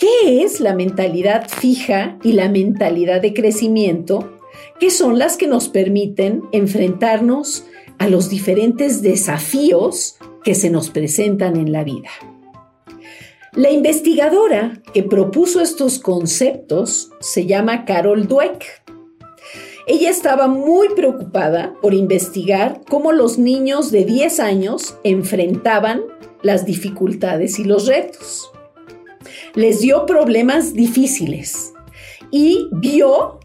qué es la mentalidad fija y la mentalidad de crecimiento, que son las que nos permiten enfrentarnos a los diferentes desafíos que se nos presentan en la vida. La investigadora que propuso estos conceptos se llama Carol Dweck. Ella estaba muy preocupada por investigar cómo los niños de 10 años enfrentaban las dificultades y los retos. Les dio problemas difíciles y vio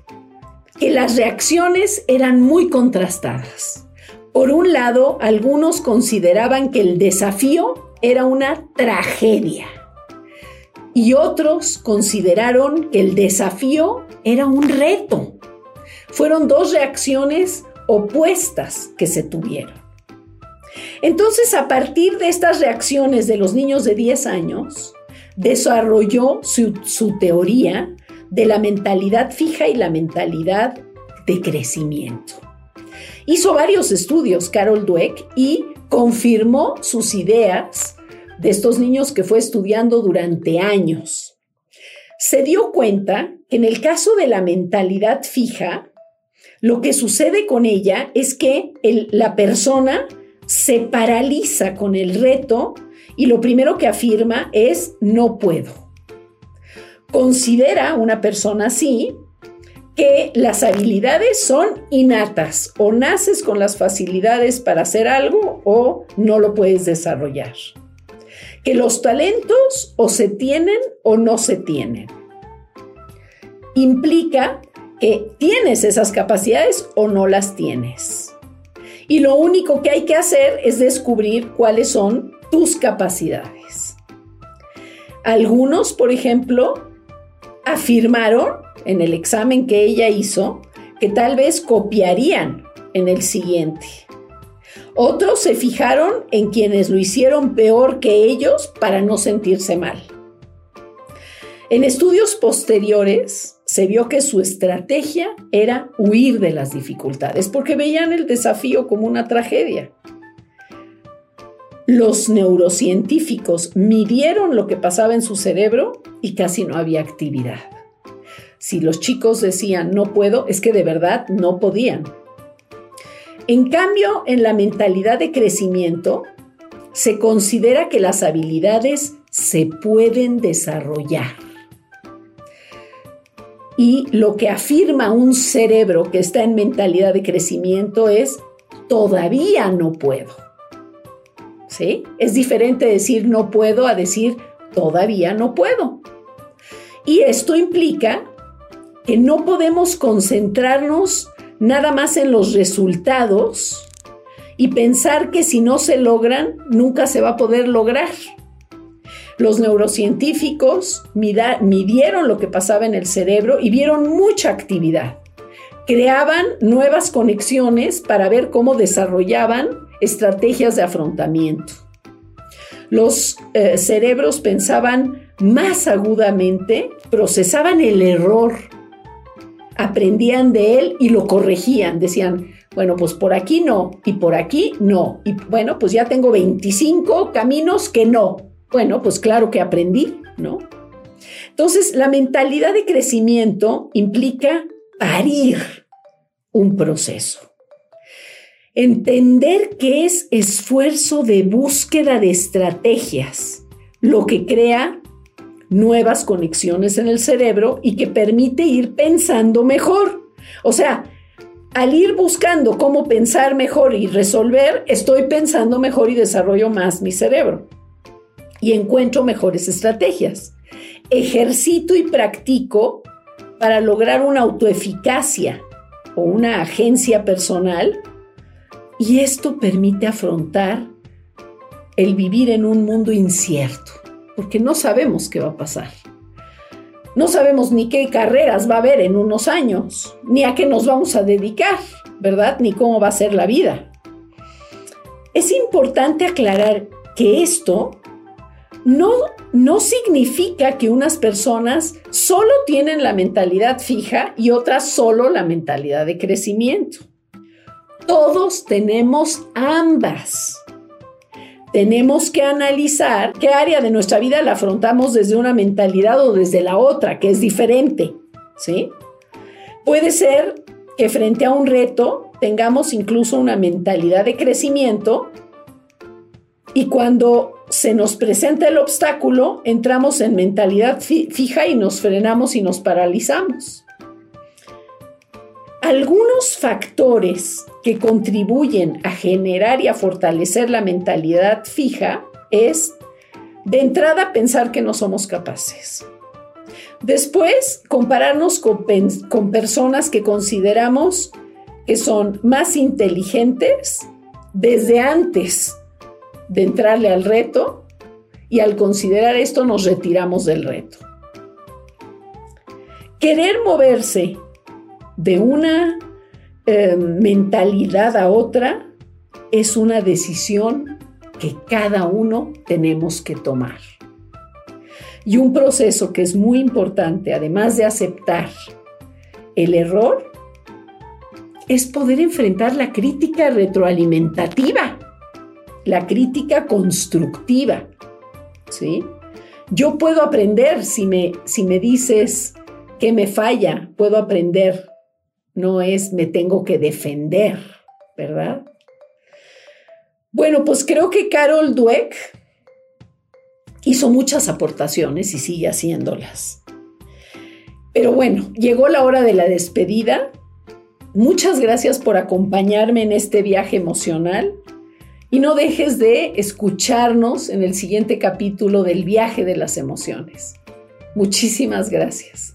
que las reacciones eran muy contrastadas. Por un lado, algunos consideraban que el desafío era una tragedia y otros consideraron que el desafío era un reto. Fueron dos reacciones opuestas que se tuvieron. Entonces, a partir de estas reacciones de los niños de 10 años, desarrolló su, teoría de la mentalidad fija y la mentalidad de crecimiento. Hizo varios estudios, Carol Dweck, y confirmó sus ideas de estos niños que fue estudiando durante años. Se dio cuenta que en el caso de la mentalidad fija, lo que sucede con ella es que la persona se paraliza con el reto y lo primero que afirma es no puedo. Considera una persona así que las habilidades son innatas o naces con las facilidades para hacer algo o no lo puedes desarrollar. Que los talentos o se tienen o no se tienen. Implica que tienes esas capacidades o no las tienes. Y lo único que hay que hacer es descubrir cuáles son capacidades. Algunos, por ejemplo, afirmaron en el examen que ella hizo que tal vez copiarían en el siguiente. Otros se fijaron en quienes lo hicieron peor que ellos para no sentirse mal. En estudios posteriores, se vio que su estrategia era huir de las dificultades, porque veían el desafío como una tragedia. Los neurocientíficos midieron lo que pasaba en su cerebro y casi no había actividad. Si los chicos decían no puedo, es que de verdad no podían. En cambio, en la mentalidad de crecimiento, se considera que las habilidades se pueden desarrollar. Y lo que afirma un cerebro que está en mentalidad de crecimiento es, todavía no puedo. Es diferente decir no puedo a decir todavía no puedo. Y esto implica que no podemos concentrarnos nada más en los resultados y pensar que si no se logran, nunca se va a poder lograr. Los neurocientíficos midieron lo que pasaba en el cerebro y vieron mucha actividad. Creaban nuevas conexiones para ver cómo desarrollaban estrategias de afrontamiento. Los eh, cerebros pensaban más agudamente, procesaban el error, aprendían de él y lo corregían. Decían, bueno, pues por aquí no y por aquí no. Y bueno, pues ya tengo 25 caminos que no. Bueno, pues claro que aprendí, ¿no? Entonces, la mentalidad de crecimiento implica parir un proceso. Entender que es esfuerzo de búsqueda de estrategias, lo que crea nuevas conexiones en el cerebro y que permite ir pensando mejor. O sea, al ir buscando cómo pensar mejor y resolver, estoy pensando mejor y desarrollo más mi cerebro y encuentro mejores estrategias. Ejercito y practico para lograr una autoeficacia o una agencia personal y esto permite afrontar el vivir en un mundo incierto, porque no sabemos qué va a pasar. no sabemos ni qué carreras va a haber en unos años, ni a qué nos vamos a dedicar, ¿verdad? Ni cómo va a ser la vida. Es importante aclarar que esto no, no significa que unas personas solo tienen la mentalidad fija y otras solo la mentalidad de crecimiento. Todos tenemos ambas. Tenemos que analizar qué área de nuestra vida la afrontamos desde una mentalidad o desde la otra, que es diferente, ¿sí? Puede ser que frente a un reto tengamos incluso una mentalidad de crecimiento y cuando se nos presenta el obstáculo, entramos en mentalidad fija y nos frenamos y nos paralizamos. Algunos factores que contribuyen a generar y a fortalecer la mentalidad fija es, de entrada, pensar que no somos capaces. Después, compararnos con, personas que consideramos que son más inteligentes desde antes de entrarle al reto y al considerar esto nos retiramos del reto. Querer moverse de una eh, mentalidad a otra es una decisión que cada uno tenemos que tomar. Y un proceso que es muy importante, además de aceptar el error, es poder enfrentar la crítica retroalimentativa, la crítica constructiva. ¿sí? Yo puedo aprender si me, si me dices que me falla, puedo aprender no es me tengo que defender, ¿verdad? Bueno, pues creo que Carol Dweck hizo muchas aportaciones y sigue haciéndolas. Pero bueno, llegó la hora de la despedida. Muchas gracias por acompañarme en este viaje emocional y no dejes de escucharnos en el siguiente capítulo del viaje de las emociones. Muchísimas gracias.